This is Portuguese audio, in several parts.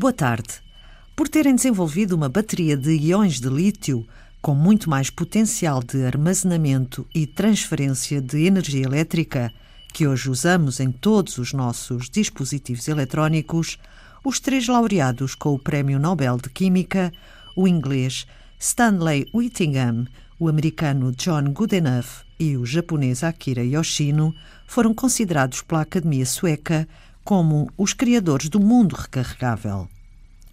Boa tarde. Por terem desenvolvido uma bateria de íons de lítio com muito mais potencial de armazenamento e transferência de energia elétrica, que hoje usamos em todos os nossos dispositivos eletrónicos, os três laureados com o Prémio Nobel de Química, o inglês Stanley Whittingham, o americano John Goodenough e o japonês Akira Yoshino, foram considerados pela Academia Sueca como os criadores do mundo recarregável.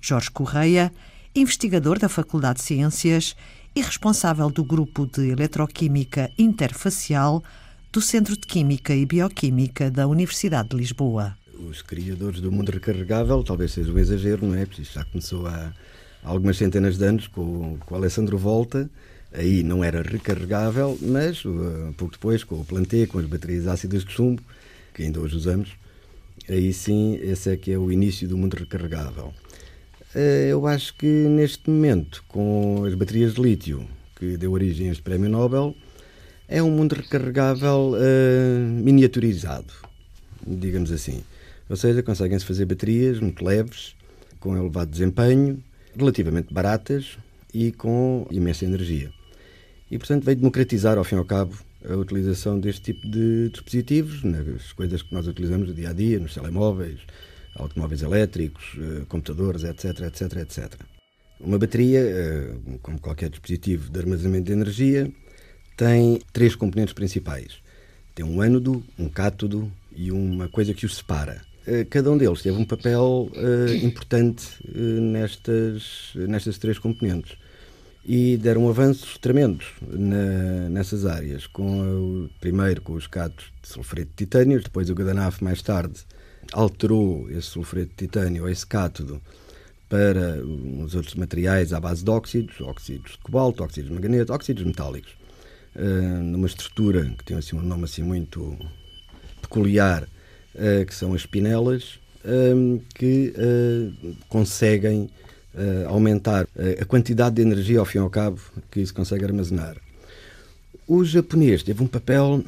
Jorge Correia, investigador da Faculdade de Ciências e responsável do grupo de eletroquímica interfacial do Centro de Química e Bioquímica da Universidade de Lisboa. Os criadores do mundo recarregável, talvez seja um exagero, não é? Porque já começou há algumas centenas de anos com, com o Alessandro Volta. Aí não era recarregável, mas uh, pouco depois, com o Planté, com as baterias ácidas de chumbo, que ainda hoje usamos, aí sim, esse é que é o início do mundo recarregável. Uh, eu acho que neste momento, com as baterias de lítio, que deu origem a este Prémio Nobel, é um mundo recarregável uh, miniaturizado, digamos assim. Ou seja, conseguem-se fazer baterias muito leves, com elevado desempenho, relativamente baratas e com imensa energia. E, portanto, veio democratizar, ao fim e ao cabo, a utilização deste tipo de dispositivos nas coisas que nós utilizamos no dia a dia, nos telemóveis, automóveis elétricos, uh, computadores, etc, etc, etc. Uma bateria, uh, como qualquer dispositivo de armazenamento de energia, tem três componentes principais. Tem um ânodo, um cátodo e uma coisa que os separa. Eh, cada um deles teve um papel importante nestas, nestas três componentes e deram avanços tremendos na, nessas áreas. Com primeiro com os cátodos de sulfureto de titânio, depois o Gadanaf mais tarde alterou esse sulfureto de titânio, esse cátodo, para os outros materiais à base de óxidos, óxidos de cobalto, óxidos de manganês, óxidos metálicos. Uh, numa estrutura que tem assim um nome assim muito peculiar, uh, que são as pinelas, uh, que conseguem aumentar a quantidade de energia, ao fim e ao cabo, que se consegue armazenar. O japonês teve um papel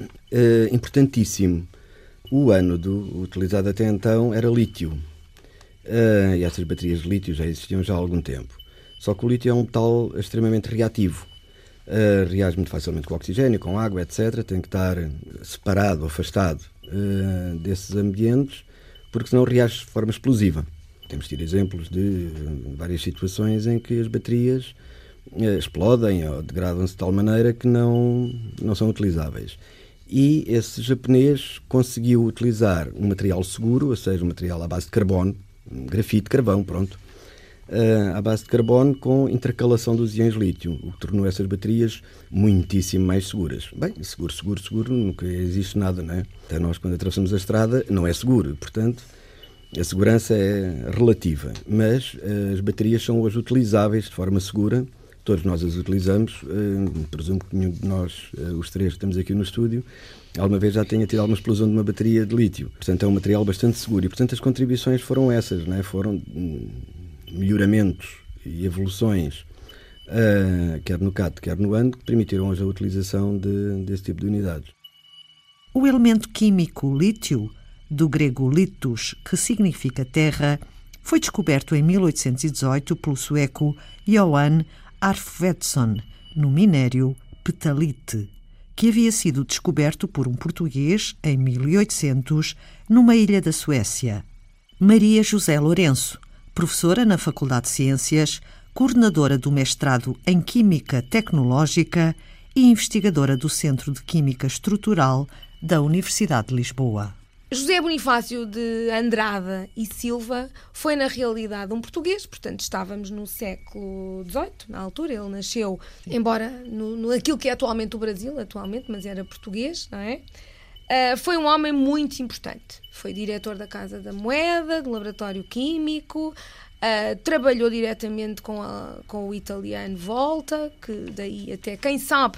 importantíssimo. O ânodo utilizado até então era lítio. e essas baterias de lítio já existiam já há algum tempo. Só que o lítio é um metal extremamente reativo uh, reage muito facilmente com oxigênio, com água, etc. Tem que estar separado, afastado uh, desses ambientes, porque senão reage de forma explosiva. Temos tido exemplos de várias situações em que as baterias uh, explodem ou degradam-se de tal maneira que não, não são utilizáveis. E esse japonês conseguiu utilizar um material seguro, ou seja, um material à base de carbono, um grafite, carvão, pronto, uh, à base de carbono com intercalação dos íons lítio, o que tornou essas baterias muitíssimo mais seguras. Bem, seguro, seguro, seguro, nunca existe nada, não é? Até nós, quando atravessamos a estrada, não é seguro, portanto, a segurança é relativa, mas uh, as baterias são hoje utilizáveis de forma segura, todos nós as utilizamos, uh, presumo que nenhum de nós, os três que estamos aqui no estúdio, alguma vez já tenha tido alguma explosão de uma bateria de lítio. Portanto, é um material bastante seguro e, portanto, as contribuições foram essas, não é? foram hum, melhoramentos e evoluções, quer no CAT, quer no AND, que permitiram hoje a utilização de, desse tipo de unidades. O elemento químico lítio, do grego litus, que significa terra, foi descoberto em 1818 pelo sueco Johan Arfvedson no minério petalite, que havia sido descoberto por um português em 1800 numa ilha da Suécia. Maria José Lourenço, professora na Faculdade de Ciências, coordenadora do mestrado em Química Tecnológica e investigadora do Centro de Química Estrutural da Universidade de Lisboa. José Bonifácio de Andrada e Silva foi, na realidade, um português, portanto, estávamos no século XVIII, na altura. Ele nasceu, embora no, no aquilo que é atualmente o Brasil, atualmente, mas era português, não é? Uh, foi um homem muito importante. Foi diretor da Casa da Moeda, do Laboratório Químico, uh, trabalhou diretamente com, a, com o italiano Volta, que daí até, quem sabe,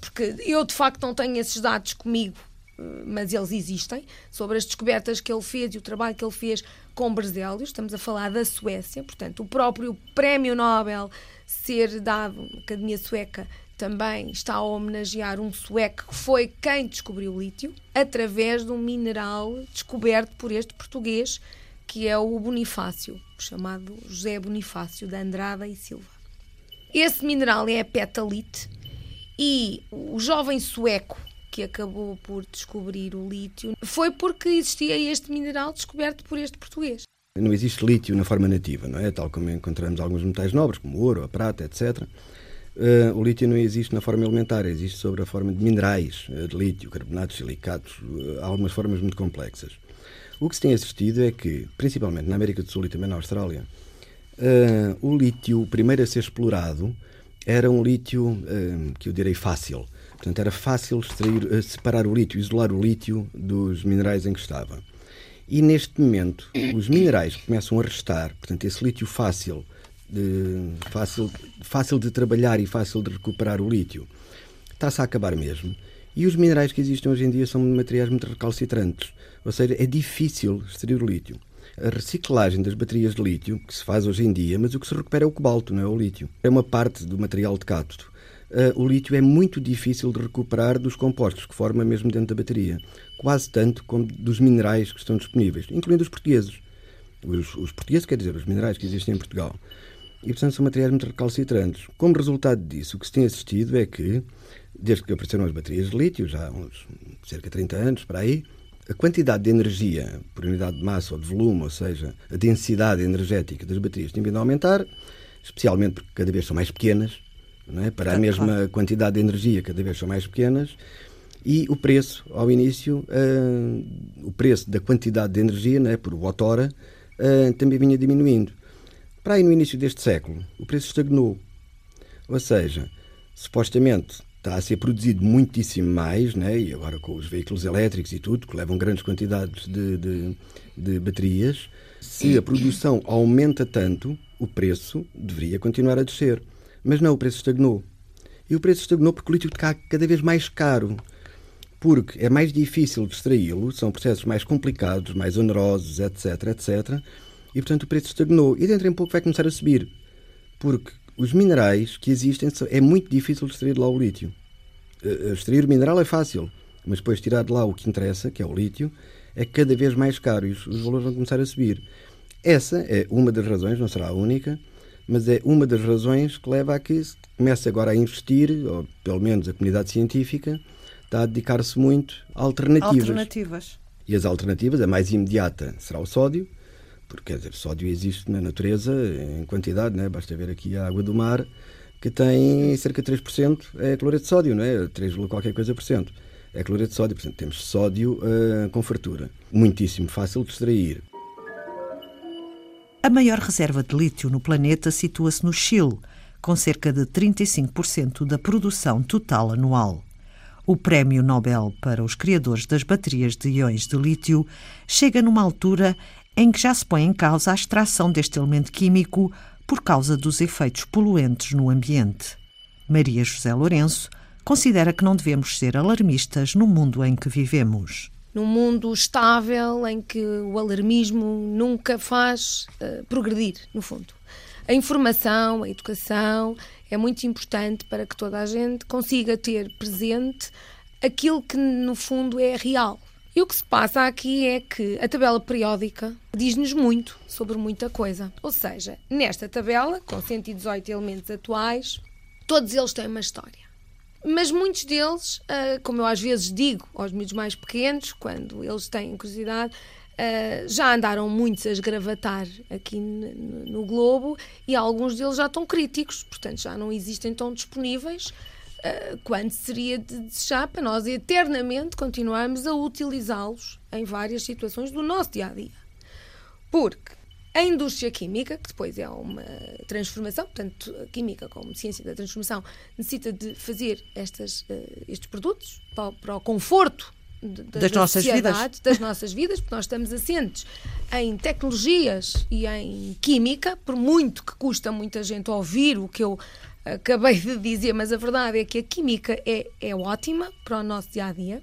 porque eu de facto não tenho esses dados comigo, mas eles existem, sobre as descobertas que ele fez e o trabalho que ele fez com Berzelius. Estamos a falar da Suécia, portanto, o próprio Prémio Nobel ser dado, na Academia Sueca, também está a homenagear um sueco que foi quem descobriu o lítio, através de um mineral descoberto por este português que é o Bonifácio, chamado José Bonifácio de Andrada e Silva. Esse mineral é a petalite e o jovem sueco que acabou por descobrir o lítio foi porque existia este mineral descoberto por este português. Não existe lítio na forma nativa, não é? Tal como encontramos alguns metais nobres, como o ouro, a prata, etc. Uh, eh, o lítio não existe na forma elementar, existe sobre a forma de minerais eh, de lítio, carbonatos, silicatos, uh, algumas formas muito complexas. O que se tem assistido é que, principalmente na América do Sul e também na Austrália, uh, o lítio, primeiro a ser explorado, era um lítio que eu direi fácil. Portanto, era fácil extrair, uh, separar o lítio, isolar o lítio dos minerais em que estava. E neste momento, os minerais começam a restar, portanto, esse lítio fácil, de, fácil, fácil de trabalhar e fácil de recuperar o lítio, está-se a acabar mesmo. E os minerais que existem hoje em dia são materiais muito recalcitrantes. Ou seja, é difícil extrair o lítio. A reciclagem das baterias de lítio, que se faz hoje em dia, mas o que se recupera é o cobalto, não é o lítio. É uma parte do material de cátodo. Uh, o lítio é muito difícil de recuperar dos compostos que forma mesmo dentro da bateria, quase tanto como dos minerais que estão disponíveis, incluindo os portugueses. Os, os portugueses, quer dizer, os minerais que existem em Portugal. E, portanto, são materiais muito recalcitrantes. Como resultado disso, o que se tem assistido é que, desde que apareceram as baterias de lítio, já há uns cerca de 30 anos, para aí, a quantidade de energia por unidade de massa ou de volume, ou seja, a densidade energética das baterias tem vindo a aumentar, especialmente porque cada vez são mais pequenas, é? para a mesma quantidade de energia, cada vez são mais pequenas, e o preço, ao início, uh, o preço da quantidade de energia, é? por watt-hora, uh, também vinha diminuindo. Para aí, no início deste século, o preço estagnou. Ou seja, supostamente está a ser produzido muitíssimo mais, né? e agora com os veículos elétricos e tudo, que levam grandes quantidades de, de, de baterias, se a produção aumenta tanto, o preço deveria continuar a descer. Mas não, o preço estagnou. E o preço estagnou porque o lítio está cada vez mais caro. Porque é mais difícil extraí-lo, são processos mais complicados, mais onerosos, etc, etc. E, portanto, o preço estagnou. E dentro em pouco vai começar a subir. Porque os minerais que existem é muito difícil extrair de lá o lítio. Uh, extrair o mineral é fácil, mas depois tirar de lá o que interessa, que é o lítio, é cada vez mais caro e os valores vão começar a subir. Essa é uma das razões, não será a única, mas é uma das razões que leva a que se comece agora a investir, ou pelo menos a comunidade científica, está a dedicar-se muito a alternativas. Alternativas. E as alternativas, a mais imediata será o sódio, porque quer dizer, sódio existe na natureza em quantidade, né? basta ver aqui a água do mar, que tem cerca de 3% é cloreto de sódio, não é? 3, qualquer coisa por cento. É cloreto de sódio, portanto temos sódio uh, com fartura. Muitíssimo fácil de extrair. A maior reserva de lítio no planeta situa-se no Chile, com cerca de 35% da produção total anual. O Prémio Nobel para os criadores das baterias de íons de lítio chega numa altura em que já se põe em causa a extração deste elemento químico por causa dos efeitos poluentes no ambiente. Maria José Lourenço considera que não devemos ser alarmistas no mundo em que vivemos. Num mundo estável em que o alarmismo nunca faz uh, progredir, no fundo. A informação, a educação é muito importante para que toda a gente consiga ter presente aquilo que, no fundo, é real e o que se passa aqui é que a tabela periódica diz-nos muito sobre muita coisa. Ou seja, nesta tabela, com 118 elementos atuais, todos eles têm uma história. Mas muitos deles, ah, como eu às vezes digo aos miúdos mais pequenos, quando eles têm curiosidade, ah, já andaram muitos a esgravatar aqui no Globo e alguns deles já estão críticos, portanto já não existem tão disponíveis uh, quando seria de desejar para nós eternamente continuarmos a utilizá-los em várias situações do nosso dia a dia. Porque a indústria química, que depois é uma transformação, portanto, a química como ciência da transformação, necessita de fazer estas, uh, estes produtos para, para o conforto das da nossas vidas. das nossas vidas, porque nós estamos assentes em tecnologias e em química, por muito que custa muita gente ouvir o que eu acabei de dizer, mas a verdade é que a química é, é ótima para o nosso dia a dia.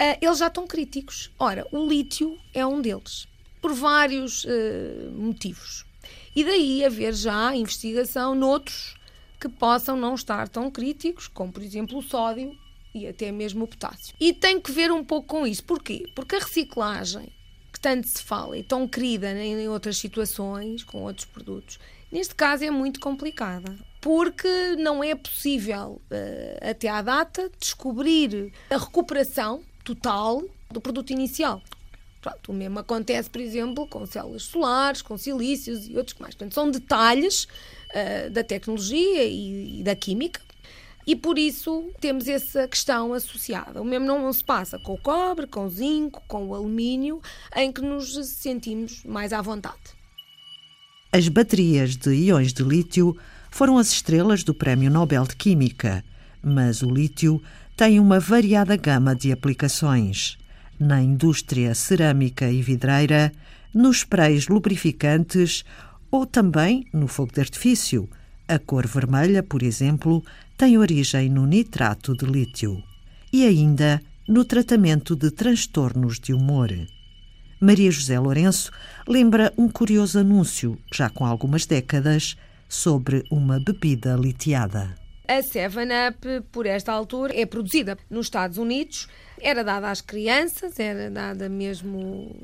Uh, eles já estão críticos. Ora, o lítio é um deles, por vários uh, motivos. E daí haver já investigação noutros que possam não estar tão críticos, como por exemplo o sódio e até mesmo o potássio. E tem que ver um pouco com isso. Porquê? Porque a reciclagem que tanto se fala e tão querida em outras situações, com outros produtos, neste caso é muito complicada. Porque não é possível, uh, até à data, descobrir a recuperação total do produto inicial. Pronto, o mesmo acontece, por exemplo, com células solares, com silícios e outros mais. Portanto, são detalhes uh, da tecnologia e, e, da química e por isso temos essa questão associada. O mesmo não se passa com o cobre, com o zinco, com o alumínio, em que nos sentimos mais à vontade. As baterias de íons de lítio foram as estrelas do Prémio Nobel de Química, mas o lítio tem uma variada gama de aplicações na indústria cerâmica e vidreira, nos sprays lubrificantes ou também no fogo de artifício. A cor vermelha, por exemplo, tem origem no nitrato de lítio. E ainda no tratamento de transtornos de humor. Maria José Lourenço lembra um curioso anúncio, já com algumas décadas, sobre uma bebida litiada. A 7-Up, por esta altura, é produzida nos Estados Unidos, era dada às crianças, era dada mesmo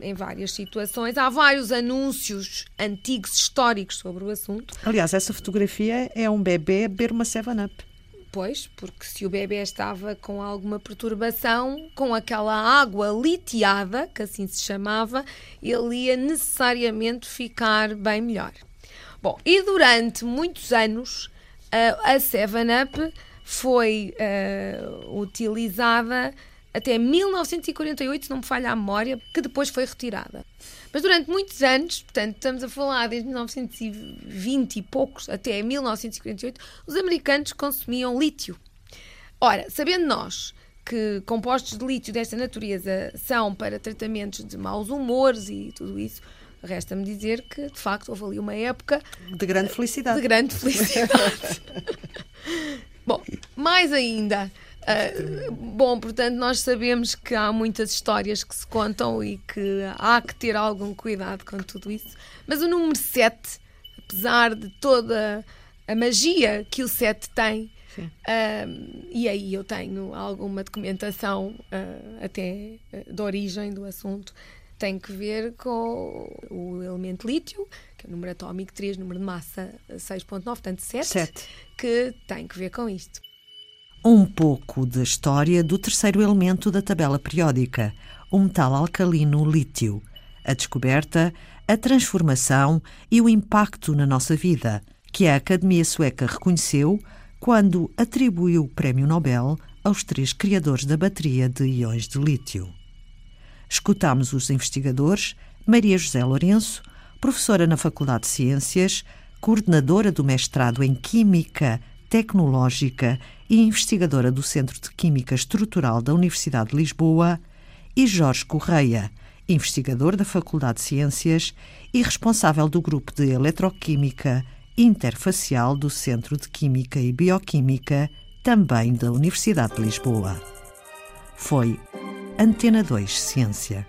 em várias situações. Há vários anúncios antigos, históricos sobre o assunto. Aliás, essa fotografia é um bebê a beber uma 7-Up. Pois, porque se o bebê estava com alguma perturbação, com aquela água litiada, que assim se chamava, ele ia necessariamente ficar bem melhor. Bom, e durante muitos anos a 7-Up foi uh, utilizada até 1948, se não me falha a memória, que depois foi retirada. Mas durante muitos anos, portanto, estamos a falar desde 1920 e poucos até 1948, os americanos consumiam lítio. Ora, sabendo nós que compostos de lítio desta natureza são para tratamentos de maus humores e tudo isso, Resta-me dizer que, de facto, houve ali uma época. De grande felicidade. De grande felicidade. bom, mais ainda. Uh, bom, portanto, nós sabemos que há muitas histórias que se contam e que há que ter algum cuidado com tudo isso. Mas o número 7, apesar de toda a magia que o 7 tem, uh, e aí eu tenho alguma documentação uh, até da origem do assunto, tem que ver com o elemento lítio, que é o número atómico 3, número de massa 6.9, portanto 7, 7, que tem que ver com isto. Um pouco da história do terceiro elemento da tabela periódica, o metal alcalino lítio. A descoberta, a transformação e o impacto na nossa vida, que a Academia Sueca reconheceu quando atribuiu o Prémio Nobel aos três criadores da bateria de íons de lítio. Escutámos os investigadores Maria José Lourenço, professora na Faculdade de Ciências, coordenadora do mestrado em Química Tecnológica e investigadora do Centro de Química Estrutural da Universidade de Lisboa, e Jorge Correia, investigador da Faculdade de Ciências e responsável do grupo de Eletroquímica Interfacial do Centro de Química e Bioquímica, também da Universidade de Lisboa. Foi Antena 2 Ciência.